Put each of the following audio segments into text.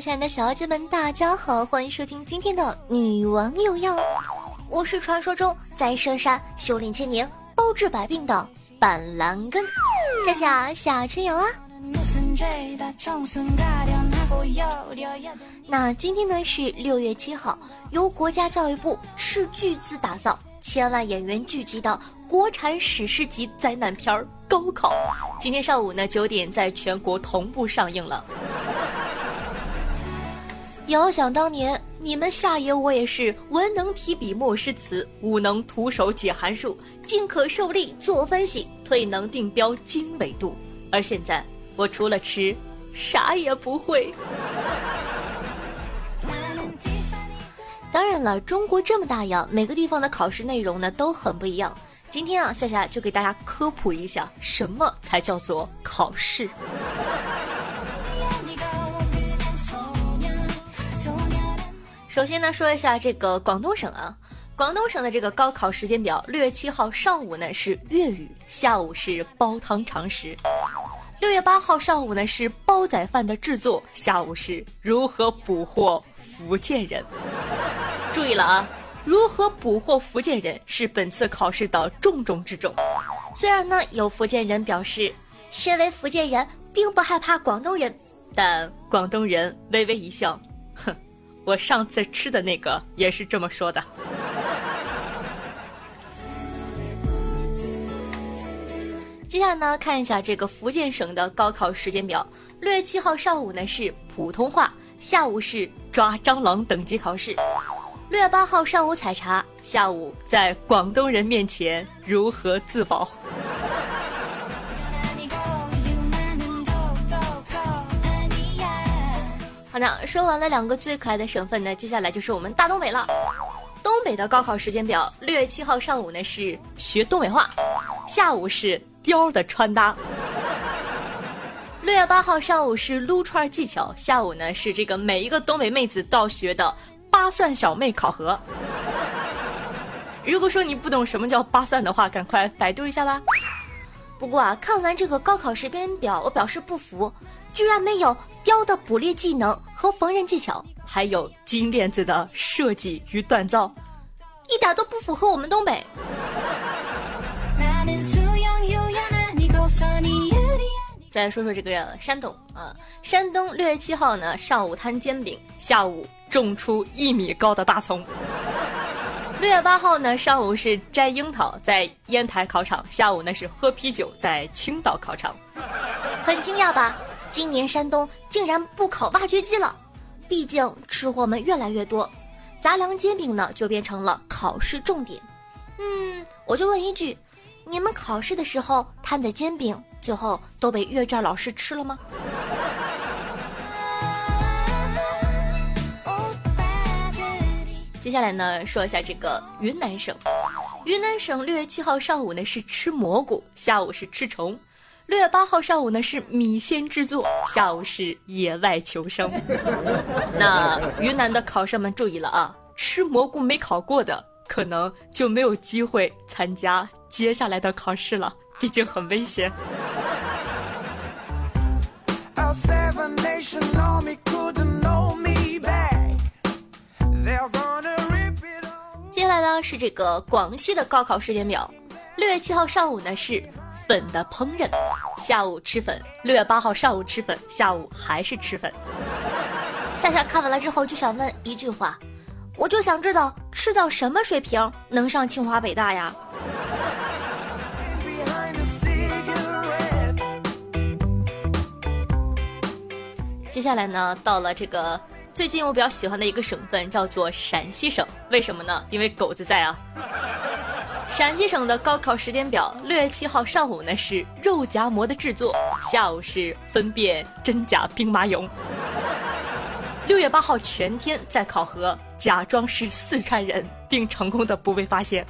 亲爱的小姐们，大家好，欢迎收听今天的女王有药。我是传说中在深山修炼千年、包治百病的板蓝根，夏夏夏春瑶啊。那今天呢是六月七号，由国家教育部斥巨资打造、千万演员聚集的国产史诗级灾难片《高考》，今天上午呢九点在全国同步上映了。遥想当年，你们夏爷我也是文能提笔墨诗词，武能徒手解函数，进可受力做分析，退能定标经纬度。而现在，我除了吃，啥也不会。当然了，中国这么大呀，每个地方的考试内容呢都很不一样。今天啊，夏夏就给大家科普一下，什么才叫做考试。首先呢，说一下这个广东省啊，广东省的这个高考时间表，六月七号上午呢是粤语，下午是煲汤常识；六月八号上午呢是煲仔饭的制作，下午是如何捕获福建人。注意了啊，如何捕获福建人是本次考试的重中之重。虽然呢有福建人表示，身为福建人并不害怕广东人，但广东人微微一笑，我上次吃的那个也是这么说的。接下来呢，看一下这个福建省的高考时间表。六月七号上午呢是普通话，下午是抓蟑螂等级考试。六月八号上午采茶，下午在广东人面前如何自保。好的，说完了两个最可爱的省份呢，接下来就是我们大东北了。东北的高考时间表，六月七号上午呢是学东北话，下午是貂的穿搭。六月八号上午是撸串技巧，下午呢是这个每一个东北妹子都要学的八蒜小妹考核。如果说你不懂什么叫八蒜的话，赶快百度一下吧。不过啊，看完这个高考时间表，我表示不服，居然没有雕的捕猎技能和缝纫技巧，还有金链子的设计与锻造，一点都不符合我们东北。再说说这个山东啊，山东六月七号呢，上午摊煎饼，下午种出一米高的大葱。六月八号呢，上午是摘樱桃，在烟台考场；下午呢是喝啤酒，在青岛考场。很惊讶吧？今年山东竟然不考挖掘机了。毕竟吃货们越来越多，杂粮煎饼呢就变成了考试重点。嗯，我就问一句，你们考试的时候摊的煎饼，最后都被阅卷老师吃了吗？接下来呢，说一下这个云南省。云南省六月七号上午呢是吃蘑菇，下午是吃虫；六月八号上午呢是米线制作，下午是野外求生。那云南的考生们注意了啊，吃蘑菇没考过的，可能就没有机会参加接下来的考试了，毕竟很危险。接下来呢是这个广西的高考时间表，六月七号上午呢是粉的烹饪，下午吃粉；六月八号上午吃粉，下午还是吃粉。夏夏看完了之后就想问一句话，我就想知道吃到什么水平能上清华北大呀？接下来呢，到了这个。最近我比较喜欢的一个省份叫做陕西省，为什么呢？因为狗子在啊。陕西省的高考时间表，六月七号上午呢是肉夹馍的制作，下午是分辨真假兵马俑。六月八号全天在考核，假装是四川人，并成功的不被发现。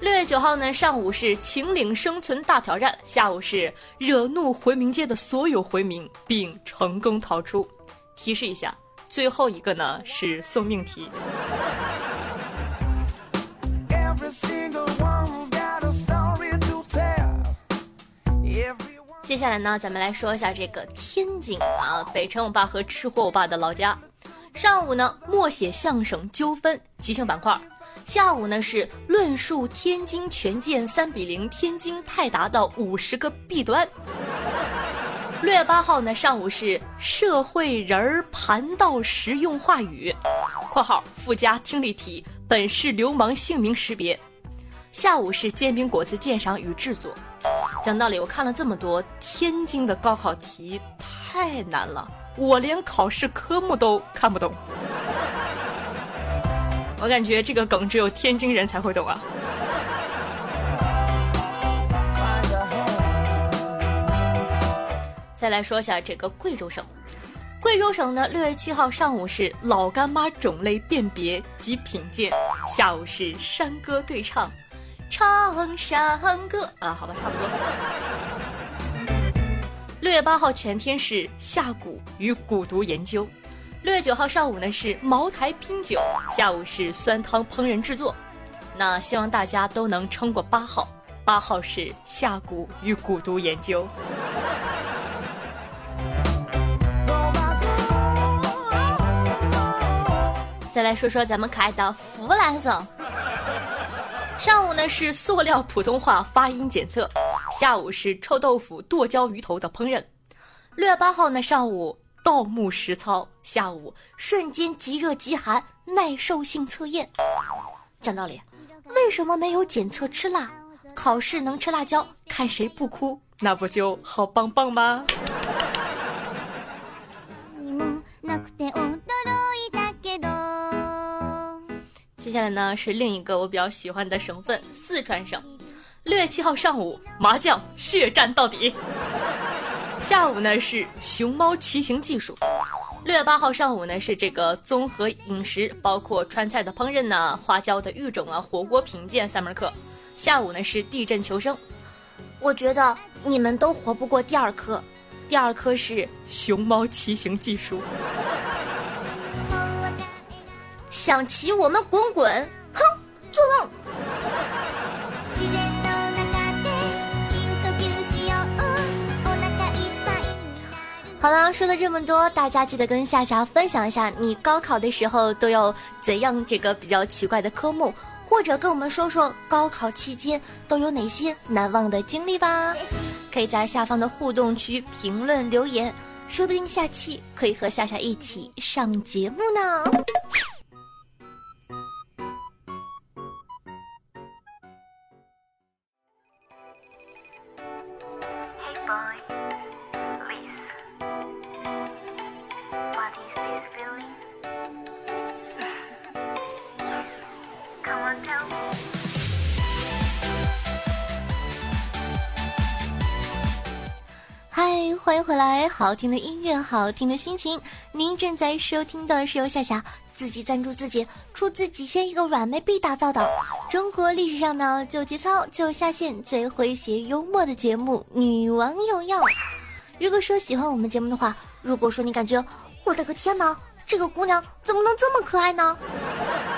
六月九号呢，上午是秦岭生存大挑战，下午是惹怒回民街的所有回民，并成功逃出。提示一下，最后一个呢是送命题。接下来呢，咱们来说一下这个天津啊，北辰欧巴和吃货欧巴的老家。上午呢，默写相声纠纷即兴板块；下午呢是论述天津权健三比零天津泰达的五十个弊端。六月八号呢，上午是社会人儿盘道实用话语（括号附加听力题，本市流氓姓名识别）。下午是煎饼果子鉴赏与制作。讲道理，我看了这么多天津的高考题，太难了，我连考试科目都看不懂。我感觉这个梗只有天津人才会懂啊。再来说一下这个贵州省，贵州省呢，六月七号上午是老干妈种类辨别及品鉴，下午是山歌对唱。唱山歌啊，好吧，差不多。六月八号全天是下蛊与蛊毒研究，六月九号上午呢是茅台拼酒，下午是酸汤烹饪制作。那希望大家都能撑过八号，八号是下蛊与蛊毒研究。再来说说咱们可爱的湖南省。上午呢是塑料普通话发音检测，下午是臭豆腐剁椒鱼头的烹饪。六月八号呢上午盗墓实操，下午瞬间极热极寒耐受性测验。讲道理，为什么没有检测吃辣？考试能吃辣椒，看谁不哭，那不就好棒棒吗？下来呢是另一个我比较喜欢的省份——四川省。六月七号上午，麻将血战到底。下午呢是熊猫骑行技术。六月八号上午呢是这个综合饮食，包括川菜的烹饪呢、花椒的育种啊、火锅品鉴三门课。下午呢是地震求生。我觉得你们都活不过第二科，第二科是熊猫骑行技术。想骑我们滚滚，哼，做梦！好了，说了这么多，大家记得跟夏夏分享一下，你高考的时候都有怎样这个比较奇怪的科目，或者跟我们说说高考期间都有哪些难忘的经历吧。可以在下方的互动区评论留言，说不定下期可以和夏夏一起上节目呢。好听的音乐，好听的心情。您正在收听的是由夏夏自己赞助自己、出自己先一个软妹币打造的中国历史上呢就节操就下线最诙谐幽默的节目《女王有药》。如果说喜欢我们节目的话，如果说你感觉我的个天哪，这个姑娘怎么能这么可爱呢？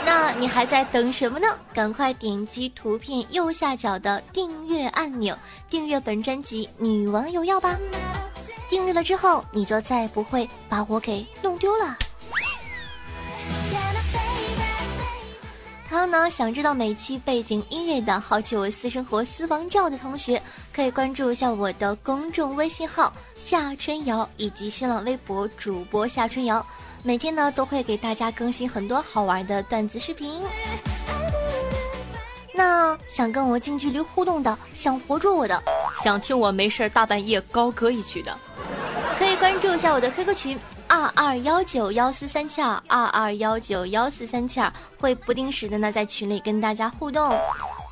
那你还在等什么呢？赶快点击图片右下角的订阅按钮，订阅本专辑《女王有药》吧。订阅了之后，你就再也不会把我给弄丢了。还有呢，想知道每期背景音乐的好奇我私生活私房照的同学，可以关注一下我的公众微信号夏春瑶以及新浪微博主播夏春瑶。每天呢都会给大家更新很多好玩的段子视频。那想跟我近距离互动的，想活捉我的，想听我没事大半夜高歌一曲的，可以关注一下我的 QQ 群二二幺九幺四三七二二二幺九幺四三七二，会不定时的呢在群里跟大家互动。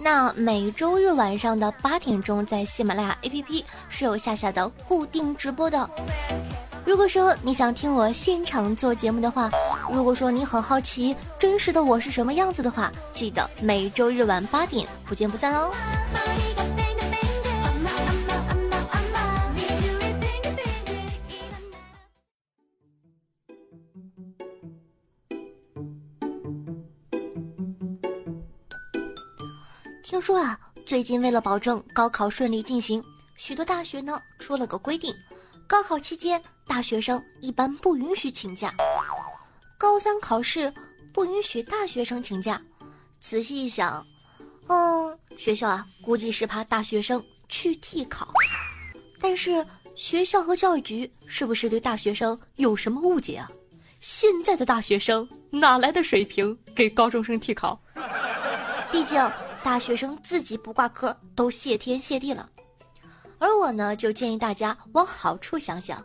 那每周日晚上的八点钟，在喜马拉雅 APP 是有夏夏的固定直播的。如果说你想听我现场做节目的话，如果说你很好奇真实的我是什么样子的话，记得每周日晚八点不见不散哦。听说啊，最近为了保证高考顺利进行，许多大学呢出了个规定。高考期间，大学生一般不允许请假。高三考试不允许大学生请假。仔细一想，嗯，学校啊，估计是怕大学生去替考。但是学校和教育局是不是对大学生有什么误解啊？现在的大学生哪来的水平给高中生替考？毕竟大学生自己不挂科都谢天谢地了。而我呢，就建议大家往好处想想，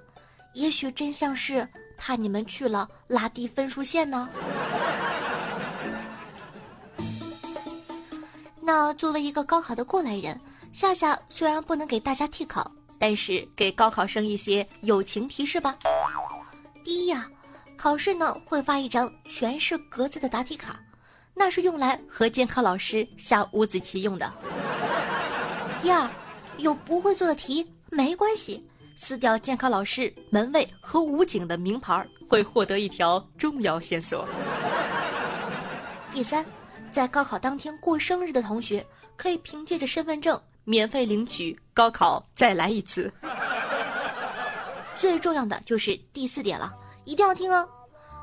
也许真相是怕你们去了拉低分数线呢。那作为一个高考的过来人，夏夏虽然不能给大家替考，但是给高考生一些友情提示吧。第一呀，考试呢会发一张全是格子的答题卡，那是用来和监考老师下五子棋用的。第二。有不会做的题没关系，撕掉监考老师、门卫和武警的名牌，会获得一条重要线索。第三，在高考当天过生日的同学，可以凭借着身份证免费领取高考再来一次。最重要的就是第四点了，一定要听哦。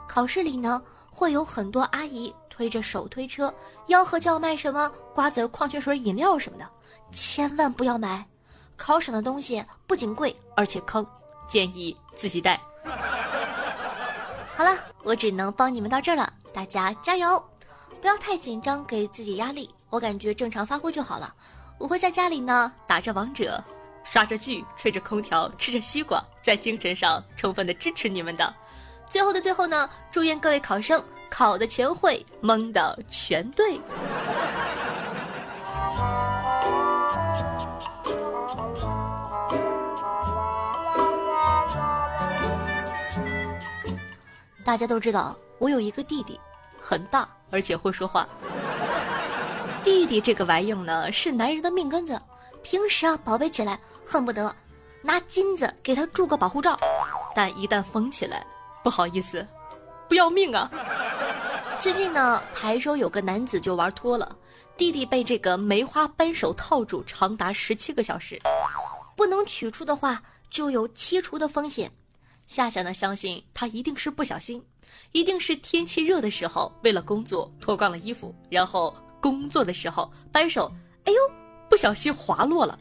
考试里呢，会有很多阿姨推着手推车，吆喝叫卖什么瓜子、矿泉水、饮料什么的。千万不要买，考场的东西不仅贵，而且坑，建议自己带。好了，我只能帮你们到这儿了，大家加油，不要太紧张，给自己压力，我感觉正常发挥就好了。我会在家里呢，打着王者，刷着剧，吹着空调，吃着西瓜，在精神上充分的支持你们的。最后的最后呢，祝愿各位考生考的全会，蒙的全对。大家都知道，我有一个弟弟，很大，而且会说话。弟弟这个玩意儿呢，是男人的命根子，平时啊宝贝起来，恨不得拿金子给他铸个保护罩，但一旦疯起来，不好意思，不要命啊！最近呢，台州有个男子就玩脱了，弟弟被这个梅花扳手套住长达十七个小时，不能取出的话，就有切除的风险。夏夏呢，相信他一定是不小心，一定是天气热的时候，为了工作脱光了衣服，然后工作的时候扳手，哎呦，不小心滑落了，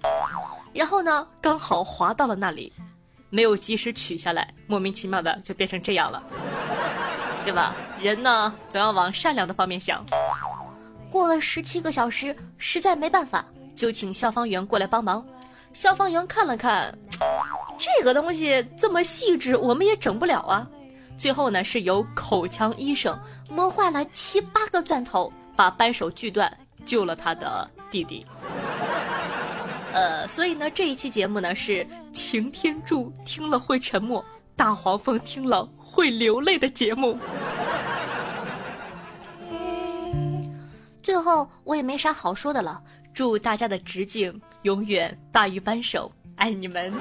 然后呢，刚好滑到了那里，没有及时取下来，莫名其妙的就变成这样了，对吧？人呢，总要往善良的方面想。过了十七个小时，实在没办法，就请消防员过来帮忙。消防员看了看。这个东西这么细致，我们也整不了啊。最后呢，是由口腔医生磨坏了七八个钻头，把扳手锯断，救了他的弟弟。呃，所以呢，这一期节目呢是擎天柱听了会沉默，大黄蜂听了会流泪的节目。最后我也没啥好说的了，祝大家的直径永远大于扳手。爱你们。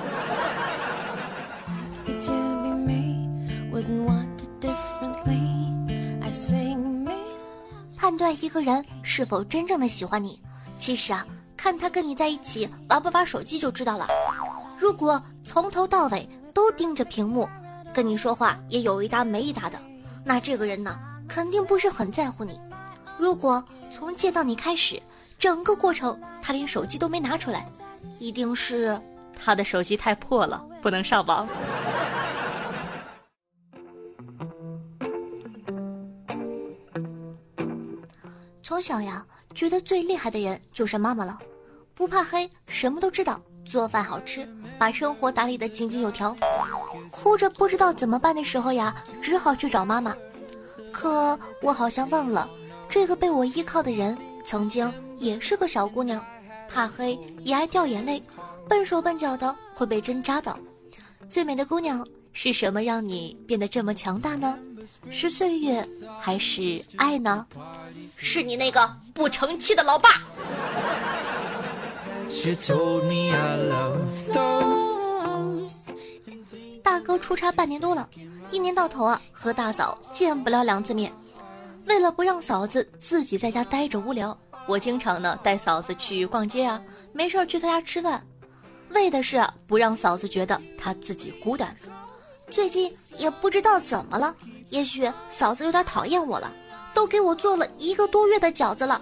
判断一个人是否真正的喜欢你，其实啊，看他跟你在一起玩不玩手机就知道了。如果从头到尾都盯着屏幕，跟你说话也有一搭没一搭的，那这个人呢，肯定不是很在乎你。如果从见到你开始，整个过程他连手机都没拿出来，一定是。他的手机太破了，不能上网。从小呀，觉得最厉害的人就是妈妈了，不怕黑，什么都知道，做饭好吃，把生活打理得井井有条。哭着不知道怎么办的时候呀，只好去找妈妈。可我好像忘了，这个被我依靠的人，曾经也是个小姑娘，怕黑，也爱掉眼泪。笨手笨脚的会被针扎到，最美的姑娘是什么让你变得这么强大呢？是岁月还是爱呢？是你那个不成器的老爸。大哥出差半年多了，一年到头啊和大嫂见不了两次面。为了不让嫂子自己在家待着无聊，我经常呢带嫂子去逛街啊，没事去他家吃饭，为的是不让嫂子觉得她自己孤单。最近也不知道怎么了，也许嫂子有点讨厌我了，都给我做了一个多月的饺子了。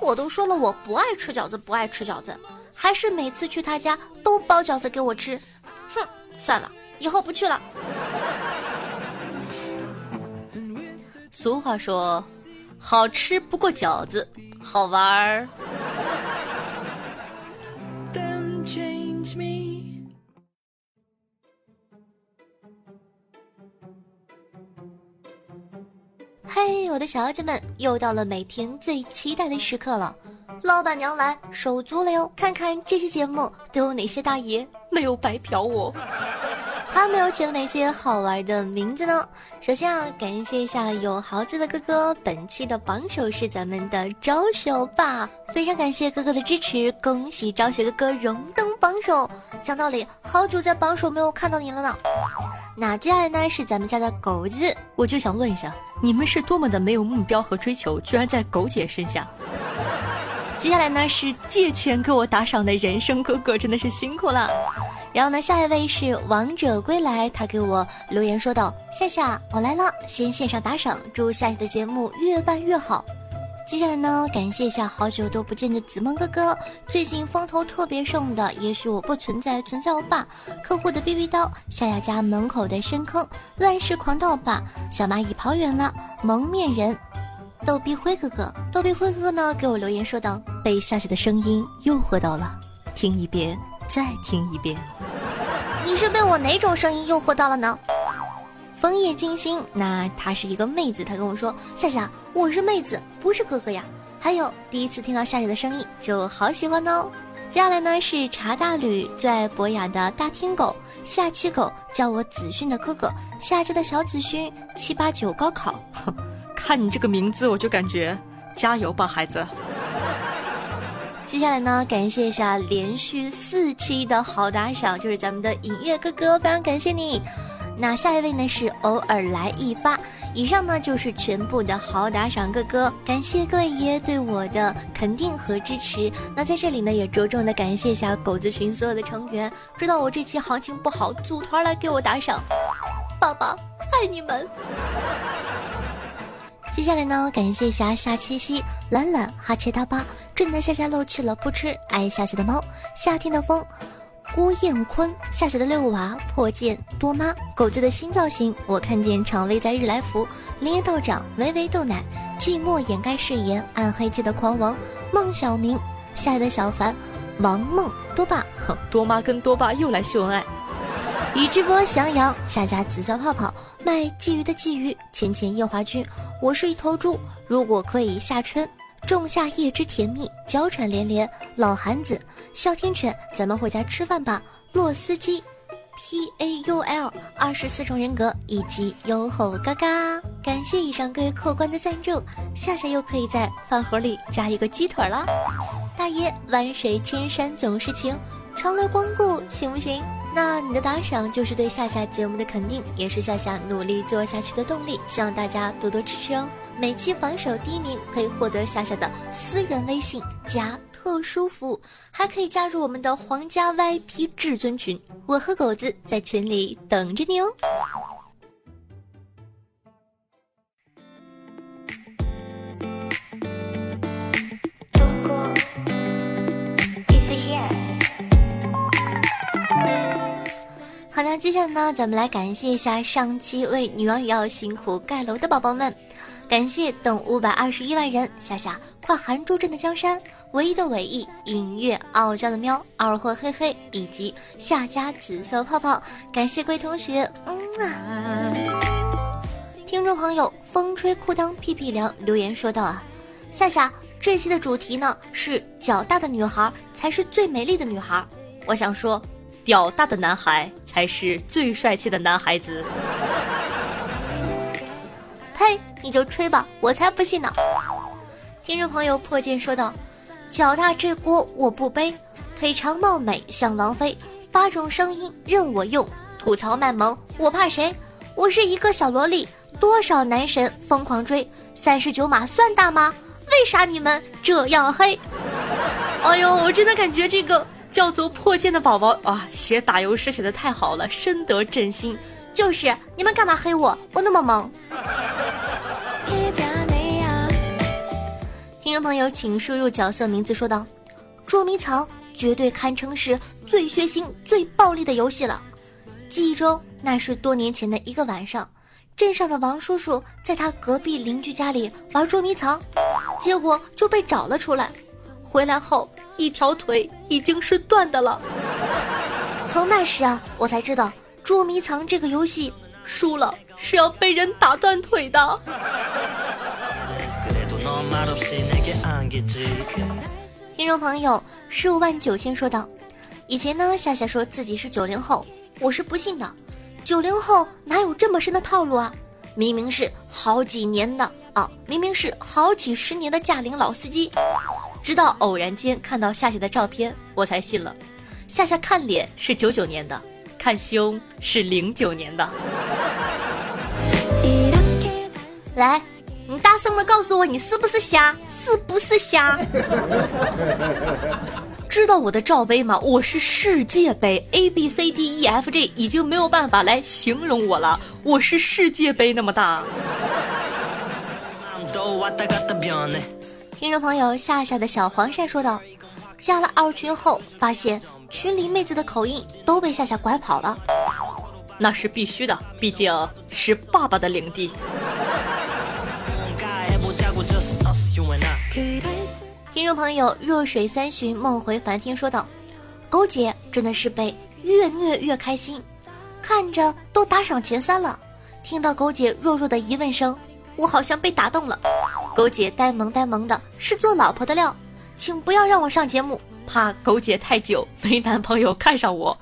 我都说了我不爱吃饺子，不爱吃饺子，还是每次去他家都包饺子给我吃。哼，算了，以后不去了。俗话说，好吃不过饺子，好玩儿。嘿，我的小姐们，又到了每天最期待的时刻了，老板娘来收租了哟！看看这期节目都有哪些大爷没有白嫖我。他们有起了哪些好玩的名字呢？首先啊，感谢一下有豪子的哥哥，本期的榜首是咱们的昭雪吧，非常感谢哥哥的支持，恭喜昭雪哥哥荣登榜首。讲道理，好久在榜首没有看到你了呢。那接下来呢是咱们家的狗子，我就想问一下，你们是多么的没有目标和追求，居然在狗姐身下？接下来呢是借钱给我打赏的人生哥哥，真的是辛苦了。然后呢，下一位是王者归来，他给我留言说道：“夏夏，我来了，先线上打赏，祝夏夏的节目越办越好。”接下来呢，感谢一下好久都不见的子梦哥哥，最近风头特别盛的，也许我不存在，存在我爸，客户的逼逼刀，夏夏家门口的深坑，乱世狂盗吧，小蚂蚁跑远了，蒙面人，逗逼灰哥哥，逗逼灰哥哥呢给我留言说道：“被夏夏的声音诱惑到了，听一遍。”再听一遍，你是被我哪种声音诱惑到了呢？枫叶金星，那她是一个妹子，她跟我说：“夏夏，我是妹子，不是哥哥呀。”还有第一次听到夏夏的声音就好喜欢哦。接下来呢是茶大吕，最爱博雅的大天狗，下期狗叫我子勋的哥哥，夏家的小子勋，七八九高考，看你这个名字我就感觉加油吧，孩子。接下来呢，感谢一下连续四期的好打赏，就是咱们的影月哥哥，非常感谢你。那下一位呢是偶尔来一发，以上呢就是全部的好打赏哥哥，感谢各位爷对我的肯定和支持。那在这里呢，也着重的感谢一下狗子群所有的成员，知道我这期行情不好，组团来给我打赏，爸爸爱你们。接下来呢，感谢一下夏七夕、懒懒、哈切大巴、真的夏夏漏气了，不吃爱夏夏的猫、夏天的风、郭彦坤、夏夏的六娃、破剑多妈、狗子的新造型，我看见常威在日来福、林业道长、微微豆奶、寂寞掩盖誓言、暗黑界的狂王、孟小明、夏的小凡、王梦多爸、哼多妈跟多爸又来秀恩爱。宇智波翔阳，下家紫色泡泡卖鲫鱼的鲫鱼，浅浅夜华君，我是一头猪，如果可以下春，仲夏夜之甜蜜，娇喘连连，老韩子，哮天犬，咱们回家吃饭吧，洛斯基，P A U L，二十四重人格以及优吼嘎嘎，感谢以上各位客官的赞助，夏夏又可以在饭盒里加一个鸡腿了，大爷，万水千山总是情，常来光顾行不行？那你的打赏就是对夏夏节目的肯定，也是夏夏努力做下去的动力，希望大家多多支持哦。每期榜首第一名可以获得夏夏的私人微信加特殊服务，还可以加入我们的皇家 VIP 至尊群，我和狗子在群里等着你哦。好的，接下来呢，咱们来感谢一下上期为女王也要辛苦盖楼的宝宝们，感谢等五百二十一万人，夏夏跨寒珠镇的江山，唯一的尾翼，隐月傲娇的喵，二货嘿嘿，以及夏家紫色泡泡，感谢各位同学，嗯啊。听众朋友风吹裤裆屁屁凉留言说道啊，夏夏这期的主题呢是脚大的女孩才是最美丽的女孩，我想说。屌大的男孩才是最帅气的男孩子。呸！你就吹吧，我才不信呢。听众朋友破剑说道：“脚大这锅我不背，腿长貌美像王菲，八种声音任我用，吐槽卖萌我怕谁？我是一个小萝莉，多少男神疯狂追，三十九码算大吗？为啥你们这样黑？哎呦，我真的感觉这个叫做破剑的宝宝啊，写打油诗写的太好了，深得朕心。就是你们干嘛黑我？我那么萌。听众朋友，请输入角色名字，说道：“捉迷藏绝对堪称是最血腥、最暴力的游戏了。记忆中，那是多年前的一个晚上，镇上的王叔叔在他隔壁邻居家里玩捉迷藏，结果就被找了出来。回来后，一条腿已经是断的了。从那时啊，我才知道捉迷藏这个游戏输了是要被人打断腿的。”听众朋友十五万九千说道：“以前呢，夏夏说自己是九零后，我是不信的。九零后哪有这么深的套路啊？明明是好几年的啊，明明是好几十年的驾龄老司机。直到偶然间看到夏夏的照片，我才信了。夏夏看脸是九九年的，看胸是零九年的。来。”你大声的告诉我，你是不是瞎？是不是瞎？知道我的罩杯吗？我是世界杯，A B C D E F G 已经没有办法来形容我了。我是世界杯那么大。听众朋友，夏夏的小黄鳝说道：加了二群后，发现群里妹子的口音都被夏夏拐跑了。那是必须的，毕竟是爸爸的领地。听众朋友，弱水三巡，梦回梵天说道：“狗姐真的是被越虐越开心，看着都打赏前三了。听到狗姐弱弱的疑问声，我好像被打动了。狗姐呆萌呆萌的，是做老婆的料，请不要让我上节目，怕狗姐太久没男朋友看上我，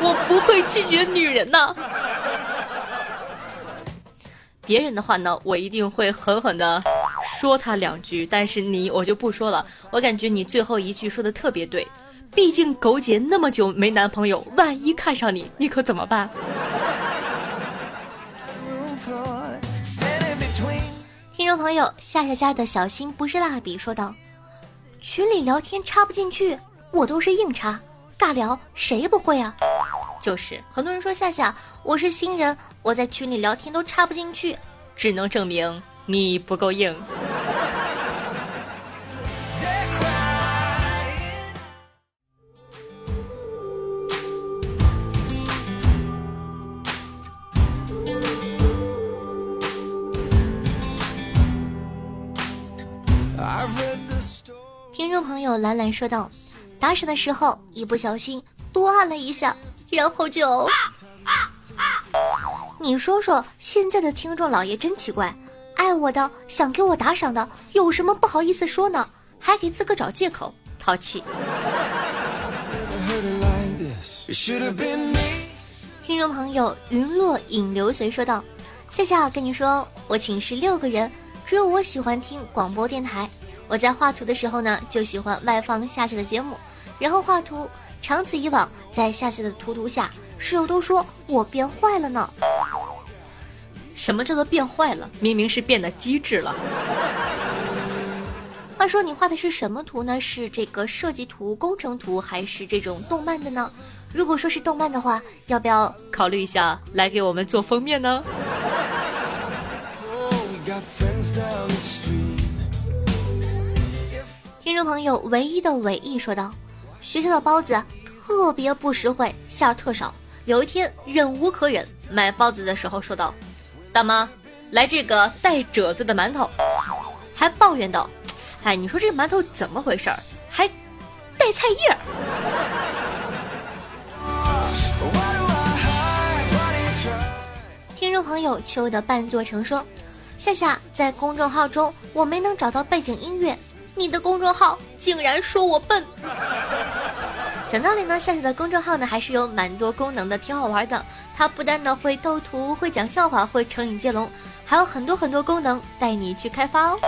我不会拒绝女人呐。别人的话呢，我一定会狠狠的。”说他两句，但是你我就不说了。我感觉你最后一句说的特别对，毕竟狗姐那么久没男朋友，万一看上你，你可怎么办？朋友，夏夏家的小新不是蜡笔说道：“群里聊天插不进去，我都是硬插，尬聊谁不会啊？就是很多人说夏夏，我是新人，我在群里聊天都插不进去，只能证明你不够硬。”听众朋友兰兰说道：“打赏的时候一不小心多按了一下，然后就……你说说，现在的听众老爷真奇怪，爱我的想给我打赏的有什么不好意思说呢？还给自个找借口，淘气。” 听众朋友云落影流随说道：“夏夏跟你说，我寝室六个人，只有我喜欢听广播电台。”我在画图的时候呢，就喜欢外放夏夏的节目，然后画图。长此以往，在夏夏的图图下，室友都说我变坏了呢。什么叫做变坏了？明明是变得机智了。话说你画的是什么图呢？是这个设计图、工程图，还是这种动漫的呢？如果说是动漫的话，要不要考虑一下来给我们做封面呢？听众朋友，唯一的尾翼说道：“学校的包子特别不实惠，馅儿特少。有一天忍无可忍，买包子的时候说道：‘大妈，来这个带褶子的馒头。’还抱怨道：‘ 哎，你说这馒头怎么回事儿？还带菜叶儿。’听众朋友，秋的半座城说：‘夏夏在公众号中，我没能找到背景音乐。’”你的公众号竟然说我笨，讲道理呢，夏夏的公众号呢还是有蛮多功能的，挺好玩的。它不单呢会斗图，会讲笑话，会成语接龙，还有很多很多功能带你去开发哦。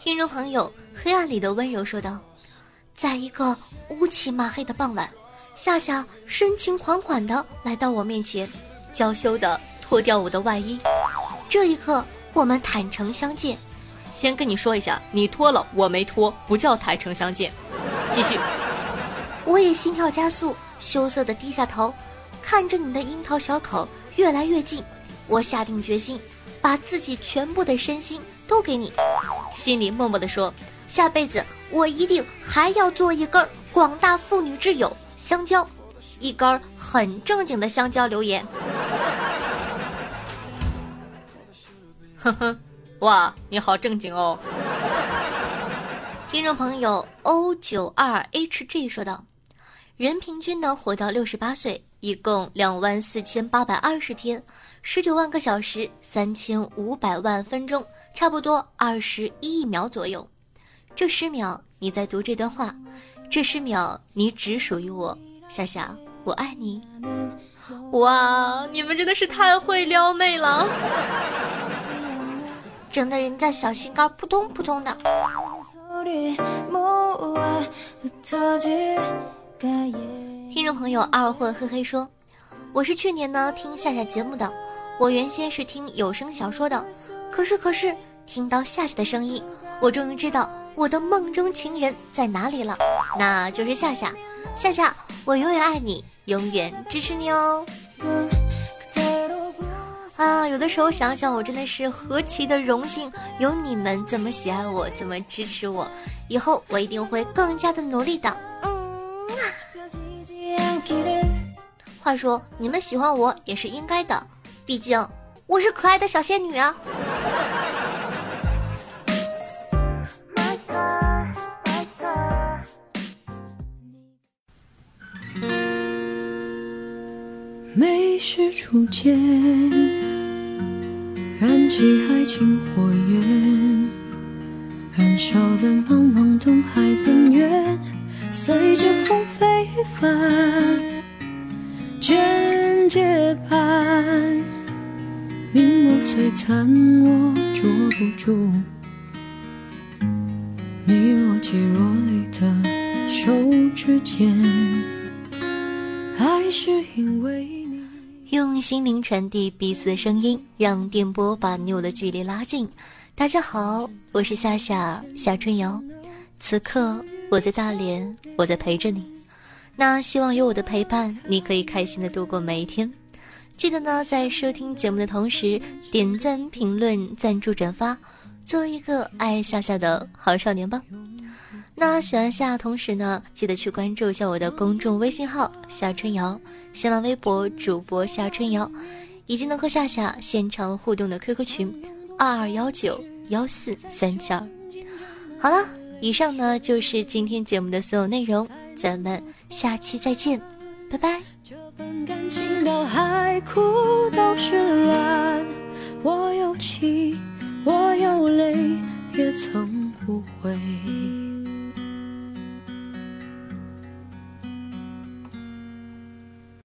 听众朋友，黑暗里的温柔说道：“在一个乌漆嘛黑的傍晚，夏夏深情款款的来到我面前，娇羞的脱掉我的外衣。这一刻，我们坦诚相见。”先跟你说一下，你脱了，我没脱，不叫坦诚相见。继续，我也心跳加速，羞涩的低下头，看着你的樱桃小口越来越近。我下定决心，把自己全部的身心都给你，心里默默的说：下辈子我一定还要做一根广大妇女挚友香蕉，一根很正经的香蕉留言。呵呵。哇，你好正经哦！听众朋友 O 九二 HG 说道：“人平均呢活到六十八岁，一共两万四千八百二十天，十九万个小时，三千五百万分钟，差不多二十一亿秒左右。这十秒你在读这段话，这十秒你只属于我，夏夏，我爱你。哇，你们真的是太会撩妹了！”整得人家小心肝扑通扑通的。听众朋友二混嘿嘿说，我是去年呢听夏夏节目的，我原先是听有声小说的，可是可是听到夏夏的声音，我终于知道我的梦中情人在哪里了，那就是夏夏，夏夏，我永远爱你，永远支持你哦。啊，有的时候想想，我真的是何其的荣幸，有你们这么喜爱我，这么支持我，以后我一定会更加的努力的。话说你们喜欢我也是应该的，毕竟我是可爱的小仙女啊。没是初见。燃起爱情火焰，燃烧在茫茫东海边缘，随着风飞翻，卷睫畔，明眸璀璨，我捉不住你若即若离的手指间，爱是因为。用心灵传递彼此的声音，让电波把你我的距离拉近。大家好，我是夏夏夏春瑶，此刻我在大连，我在陪着你。那希望有我的陪伴，你可以开心的度过每一天。记得呢，在收听节目的同时，点赞、评论、赞助、转发，做一个爱夏夏的好少年吧。那喜欢夏同时呢，记得去关注一下我的公众微信号夏春瑶，新浪微博主播夏春瑶，以及能和夏夏现场互动的 QQ 群二二幺九幺四三七二。好了，以上呢就是今天节目的所有内容，咱们下期再见，拜拜。这份感情到海枯都是蓝，我，我，也。